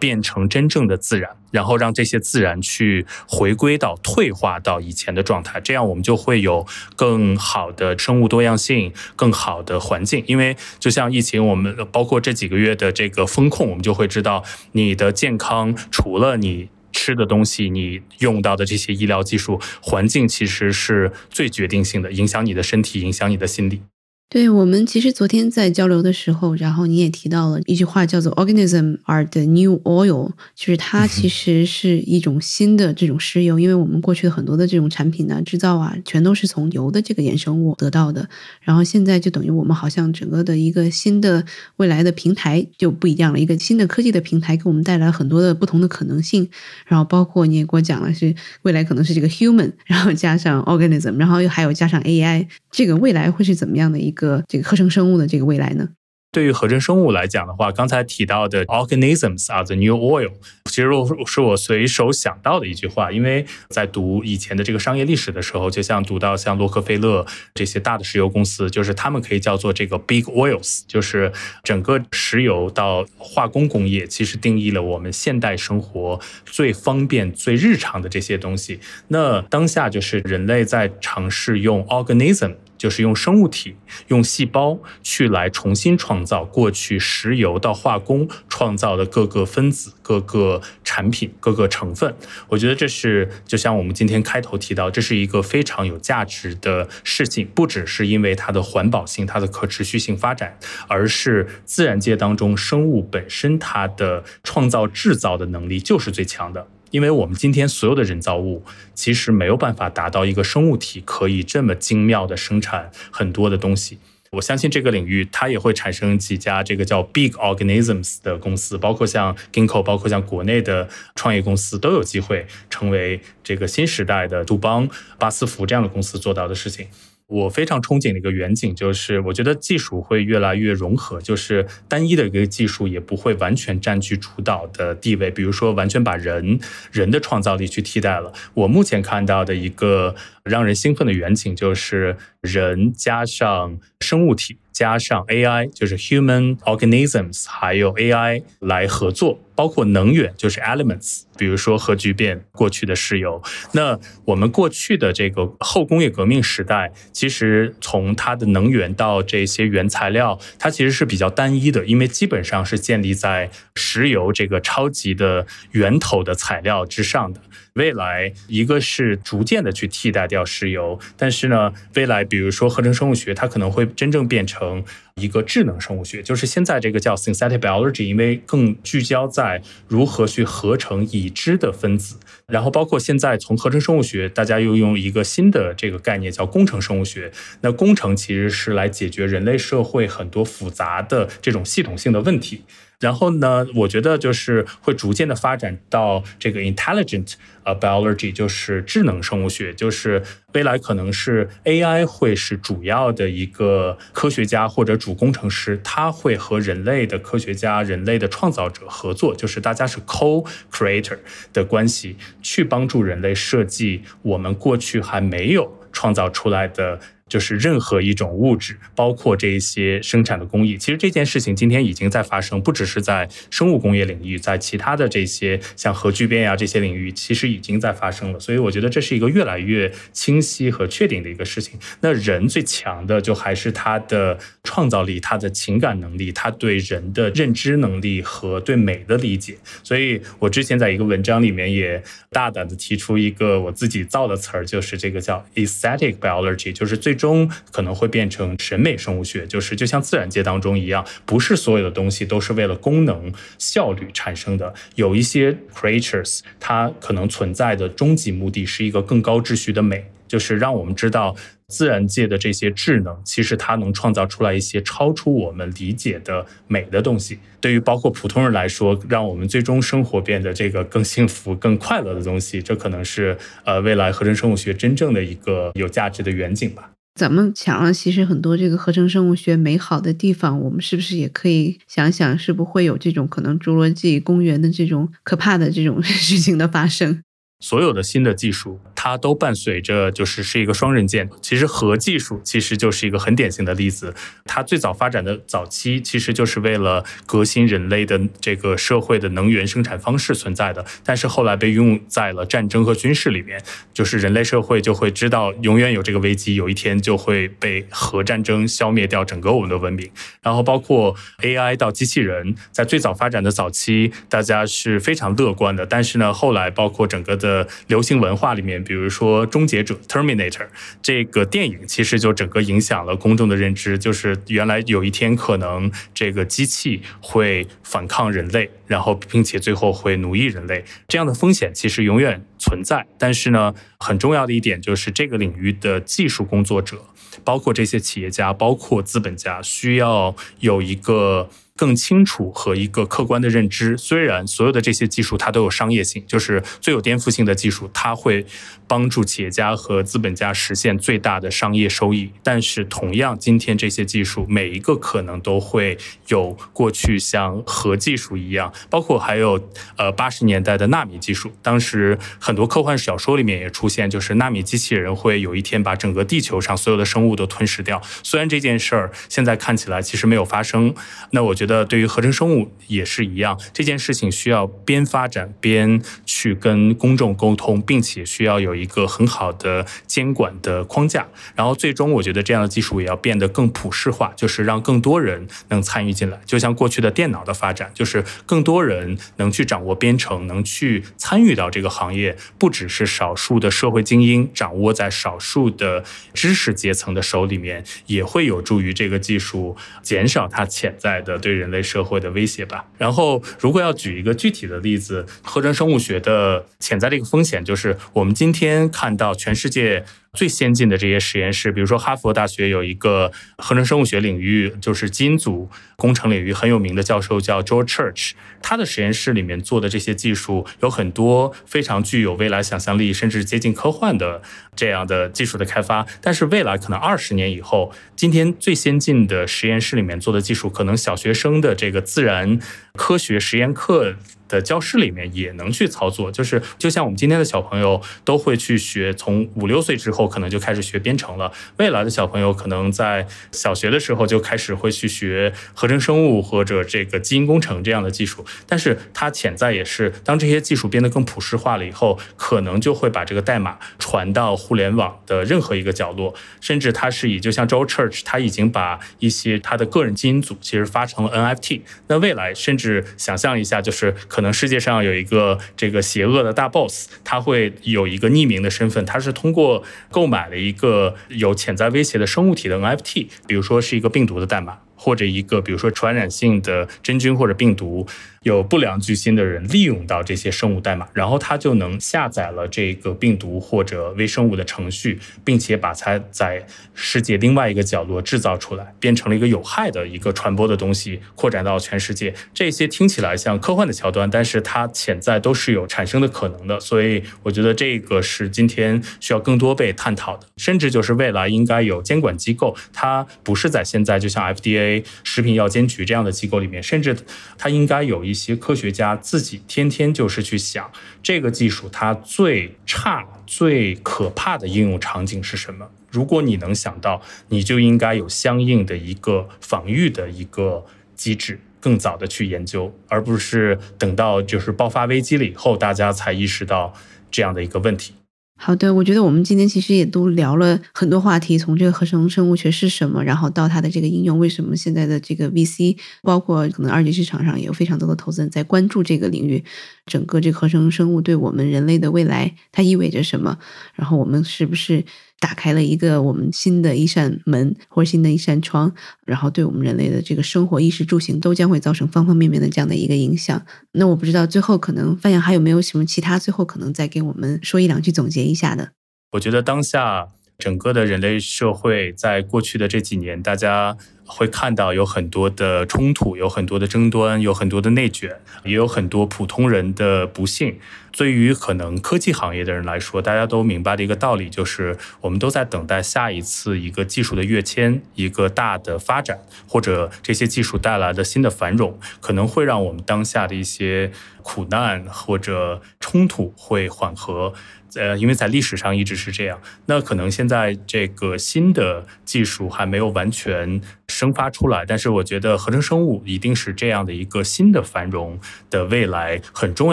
变成真正的自然，然后让这些自然去回归到退化到以前的状态，这样我们就会有更好的生物多样性，更好的环境。因为就像疫情，我们包括这几个月的这个风控，我们就会知道，你的健康除了你吃的东西，你用到的这些医疗技术，环境其实是最决定性的，影响你的身体，影响你的心理。对我们其实昨天在交流的时候，然后你也提到了一句话，叫做 “organism are the new oil”，就是它其实是一种新的这种石油。因为我们过去的很多的这种产品呢，制造啊，全都是从油的这个衍生物得到的。然后现在就等于我们好像整个的一个新的未来的平台就不一样了，一个新的科技的平台给我们带来很多的不同的可能性。然后包括你也给我讲了，是未来可能是这个 human，然后加上 organism，然后又还有加上 AI，这个未来会是怎么样的一个？个这个合成生物的这个未来呢？对于合成生物来讲的话，刚才提到的 organisms are the new oil，其实我是我随手想到的一句话。因为在读以前的这个商业历史的时候，就像读到像洛克菲勒这些大的石油公司，就是他们可以叫做这个 big oils，就是整个石油到化工工业，其实定义了我们现代生活最方便、最日常的这些东西。那当下就是人类在尝试用 organism。就是用生物体、用细胞去来重新创造过去石油到化工创造的各个分子、各个产品、各个成分。我觉得这是就像我们今天开头提到，这是一个非常有价值的事情，不只是因为它的环保性、它的可持续性发展，而是自然界当中生物本身它的创造制造的能力就是最强的。因为我们今天所有的人造物，其实没有办法达到一个生物体可以这么精妙的生产很多的东西。我相信这个领域它也会产生几家这个叫 big organisms 的公司，包括像 Ginkgo，包括像国内的创业公司都有机会成为这个新时代的杜邦、巴斯福这样的公司做到的事情。我非常憧憬的一个远景，就是我觉得技术会越来越融合，就是单一的一个技术也不会完全占据主导的地位。比如说，完全把人人的创造力去替代了。我目前看到的一个让人兴奋的远景，就是人加上生物体。加上 AI，就是 human organisms，还有 AI 来合作，包括能源，就是 elements，比如说核聚变过去的石油。那我们过去的这个后工业革命时代，其实从它的能源到这些原材料，它其实是比较单一的，因为基本上是建立在石油这个超级的源头的材料之上的。未来一个是逐渐的去替代掉石油，但是呢，未来比如说合成生物学，它可能会真正变成一个智能生物学，就是现在这个叫 synthetic biology，因为更聚焦在如何去合成已知的分子。然后包括现在从合成生物学，大家又用一个新的这个概念叫工程生物学。那工程其实是来解决人类社会很多复杂的这种系统性的问题。然后呢，我觉得就是会逐渐的发展到这个 intelligent 呃 biology，就是智能生物学，就是未来可能是 AI 会是主要的一个科学家或者主工程师，他会和人类的科学家、人类的创造者合作，就是大家是 co-creator 的关系，去帮助人类设计我们过去还没有创造出来的。就是任何一种物质，包括这一些生产的工艺，其实这件事情今天已经在发生，不只是在生物工业领域，在其他的这些像核聚变呀这些领域，其实已经在发生了。所以我觉得这是一个越来越清晰和确定的一个事情。那人最强的就还是他的创造力、他的情感能力、他对人的认知能力和对美的理解。所以我之前在一个文章里面也大胆的提出一个我自己造的词儿，就是这个叫 aesthetic biology，就是最。中可能会变成审美生物学，就是就像自然界当中一样，不是所有的东西都是为了功能效率产生的。有一些 creatures，它可能存在的终极目的是一个更高秩序的美，就是让我们知道自然界的这些智能，其实它能创造出来一些超出我们理解的美的东西。对于包括普通人来说，让我们最终生活变得这个更幸福、更快乐的东西，这可能是呃未来合成生物学真正的一个有价值的远景吧。咱们想了，其实很多这个合成生物学美好的地方，我们是不是也可以想想，是不会有这种可能侏罗纪公园的这种可怕的这种 事情的发生？所有的新的技术，它都伴随着就是是一个双刃剑。其实核技术其实就是一个很典型的例子。它最早发展的早期，其实就是为了革新人类的这个社会的能源生产方式存在的。但是后来被用在了战争和军事里面，就是人类社会就会知道永远有这个危机，有一天就会被核战争消灭掉整个我们的文明。然后包括 AI 到机器人，在最早发展的早期，大家是非常乐观的。但是呢，后来包括整个的流行文化里面，比如说《终结者》（Terminator） 这个电影，其实就整个影响了公众的认知，就是原来有一天可能这个机器会反抗人类，然后并且最后会奴役人类，这样的风险其实永远存在。但是呢，很重要的一点就是这个领域的技术工作者，包括这些企业家，包括资本家，需要有一个。更清楚和一个客观的认知。虽然所有的这些技术它都有商业性，就是最有颠覆性的技术，它会帮助企业家和资本家实现最大的商业收益。但是同样，今天这些技术每一个可能都会有过去像核技术一样，包括还有呃八十年代的纳米技术。当时很多科幻小说里面也出现，就是纳米机器人会有一天把整个地球上所有的生物都吞噬掉。虽然这件事儿现在看起来其实没有发生，那我觉得。的对于合成生物也是一样，这件事情需要边发展边去跟公众沟通，并且需要有一个很好的监管的框架。然后最终，我觉得这样的技术也要变得更普世化，就是让更多人能参与进来。就像过去的电脑的发展，就是更多人能去掌握编程，能去参与到这个行业，不只是少数的社会精英掌握在少数的知识阶层的手里面，也会有助于这个技术减少它潜在的对。对人类社会的威胁吧。然后，如果要举一个具体的例子，合成生物学的潜在的一个风险，就是我们今天看到全世界。最先进的这些实验室，比如说哈佛大学有一个合成生物学领域，就是基因组工程领域很有名的教授叫 George Church，他的实验室里面做的这些技术有很多非常具有未来想象力，甚至接近科幻的这样的技术的开发。但是未来可能二十年以后，今天最先进的实验室里面做的技术，可能小学生的这个自然科学实验课。的教室里面也能去操作，就是就像我们今天的小朋友都会去学，从五六岁之后可能就开始学编程了。未来的小朋友可能在小学的时候就开始会去学合成生物或者这个基因工程这样的技术。但是它潜在也是，当这些技术变得更普世化了以后，可能就会把这个代码传到互联网的任何一个角落，甚至它是以就像 Joe Church，他已经把一些他的个人基因组其实发成了 NFT。那未来甚至想象一下，就是可。可能世界上有一个这个邪恶的大 boss，他会有一个匿名的身份，他是通过购买了一个有潜在威胁的生物体的 NFT，比如说是一个病毒的代码。或者一个比如说传染性的真菌或者病毒。有不良居心的人利用到这些生物代码，然后他就能下载了这个病毒或者微生物的程序，并且把它在世界另外一个角落制造出来，变成了一个有害的一个传播的东西，扩展到全世界。这些听起来像科幻的桥段，但是它潜在都是有产生的可能的。所以我觉得这个是今天需要更多被探讨的，甚至就是未来应该有监管机构，它不是在现在就像 FDA 食品药监局这样的机构里面，甚至它应该有。一一些科学家自己天天就是去想这个技术它最差、最可怕的应用场景是什么。如果你能想到，你就应该有相应的一个防御的一个机制，更早的去研究，而不是等到就是爆发危机了以后，大家才意识到这样的一个问题。好的，我觉得我们今天其实也都聊了很多话题，从这个合成生物学是什么，然后到它的这个应用，为什么现在的这个 VC，包括可能二级市场上也有非常多的投资人在关注这个领域，整个这个合成生物对我们人类的未来它意味着什么？然后我们是不是？打开了一个我们新的一扇门，或者新的一扇窗，然后对我们人类的这个生活、衣食住行都将会造成方方面面的这样的一个影响。那我不知道最后可能范阳还有没有什么其他最后可能再给我们说一两句总结一下的？我觉得当下整个的人类社会在过去的这几年，大家。会看到有很多的冲突，有很多的争端，有很多的内卷，也有很多普通人的不幸。对于可能科技行业的人来说，大家都明白的一个道理就是，我们都在等待下一次一个技术的跃迁，一个大的发展，或者这些技术带来的新的繁荣，可能会让我们当下的一些苦难或者冲突会缓和。呃，因为在历史上一直是这样，那可能现在这个新的技术还没有完全生发出来，但是我觉得合成生物一定是这样的一个新的繁荣的未来很重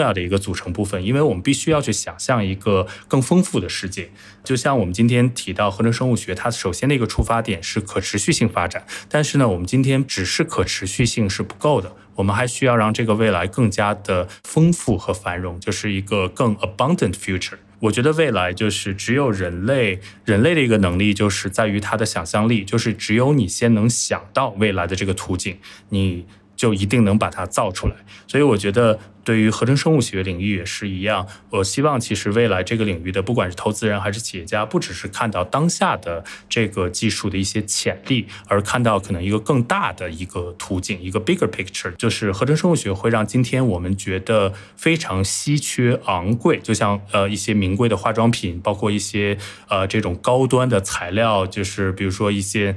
要的一个组成部分，因为我们必须要去想象一个更丰富的世界。就像我们今天提到合成生物学，它首先的一个出发点是可持续性发展，但是呢，我们今天只是可持续性是不够的，我们还需要让这个未来更加的丰富和繁荣，就是一个更 abundant future。我觉得未来就是只有人类，人类的一个能力就是在于他的想象力，就是只有你先能想到未来的这个图景，你。就一定能把它造出来，所以我觉得对于合成生物学领域也是一样。我希望其实未来这个领域的不管是投资人还是企业家，不只是看到当下的这个技术的一些潜力，而看到可能一个更大的一个途径，一个 bigger picture，就是合成生物学会让今天我们觉得非常稀缺、昂贵，就像呃一些名贵的化妆品，包括一些呃这种高端的材料，就是比如说一些。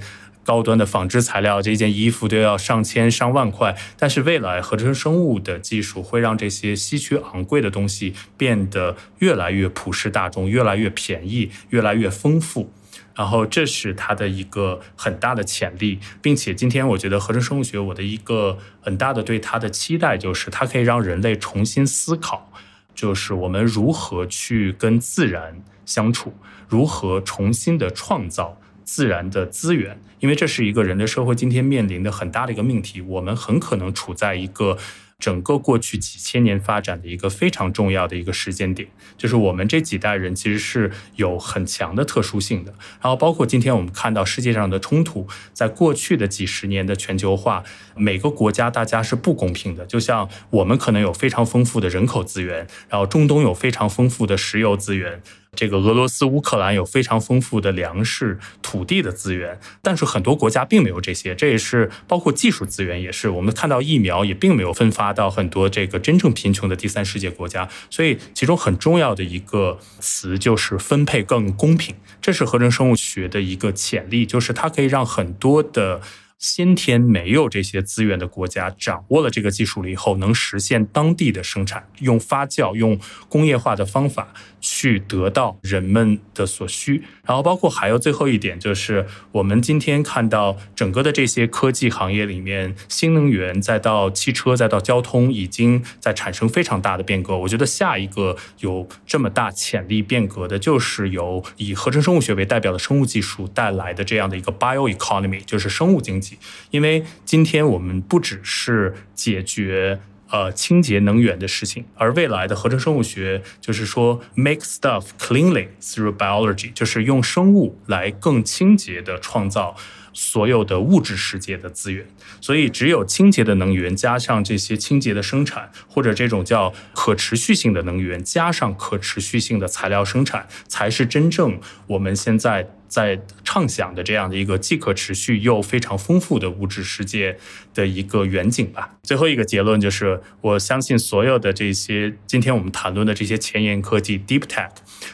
高端的纺织材料，这件衣服都要上千上万块。但是未来合成生物的技术会让这些稀缺昂贵的东西变得越来越普世大众，越来越便宜，越来越丰富。然后这是它的一个很大的潜力，并且今天我觉得合成生物学我的一个很大的对它的期待就是它可以让人类重新思考，就是我们如何去跟自然相处，如何重新的创造。自然的资源，因为这是一个人类社会今天面临的很大的一个命题。我们很可能处在一个整个过去几千年发展的一个非常重要的一个时间点，就是我们这几代人其实是有很强的特殊性的。然后，包括今天我们看到世界上的冲突，在过去的几十年的全球化，每个国家大家是不公平的。就像我们可能有非常丰富的人口资源，然后中东有非常丰富的石油资源。这个俄罗斯、乌克兰有非常丰富的粮食、土地的资源，但是很多国家并没有这些。这也是包括技术资源，也是我们看到疫苗也并没有分发到很多这个真正贫穷的第三世界国家。所以，其中很重要的一个词就是分配更公平。这是合成生物学的一个潜力，就是它可以让很多的。先天没有这些资源的国家掌握了这个技术了以后，能实现当地的生产，用发酵、用工业化的方法去得到人们的所需。然后，包括还有最后一点，就是我们今天看到整个的这些科技行业里面，新能源再到汽车再到交通，已经在产生非常大的变革。我觉得下一个有这么大潜力变革的，就是由以合成生物学为代表的生物技术带来的这样的一个 bio economy，就是生物经济。因为今天我们不只是解决呃清洁能源的事情，而未来的合成生物学就是说 make stuff cleanly through biology，就是用生物来更清洁的创造所有的物质世界的资源。所以，只有清洁的能源加上这些清洁的生产，或者这种叫可持续性的能源加上可持续性的材料生产，才是真正我们现在。在畅想的这样的一个既可持续又非常丰富的物质世界的一个远景吧。最后一个结论就是，我相信所有的这些今天我们谈论的这些前沿科技 （deep tech），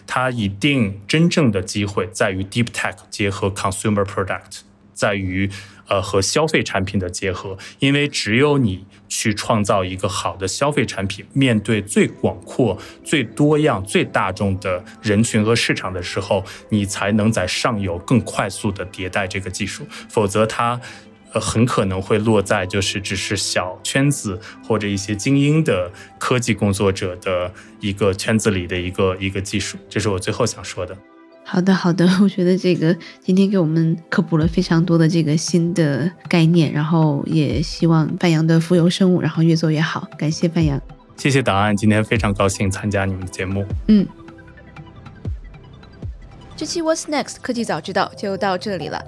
它一定真正的机会在于 deep tech 结合 consumer product，在于。呃，和消费产品的结合，因为只有你去创造一个好的消费产品，面对最广阔、最多样、最大众的人群和市场的时候，你才能在上游更快速的迭代这个技术。否则，它呃很可能会落在就是只是小圈子或者一些精英的科技工作者的一个圈子里的一个一个技术。这是我最后想说的。好的，好的，我觉得这个今天给我们科普了非常多的这个新的概念，然后也希望范阳的浮游生物然后越做越好。感谢范阳，谢谢答案，今天非常高兴参加你们的节目。嗯，这期 What's Next 科技早知道就到这里了。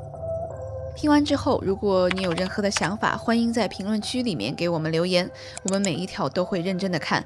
听完之后，如果你有任何的想法，欢迎在评论区里面给我们留言，我们每一条都会认真的看。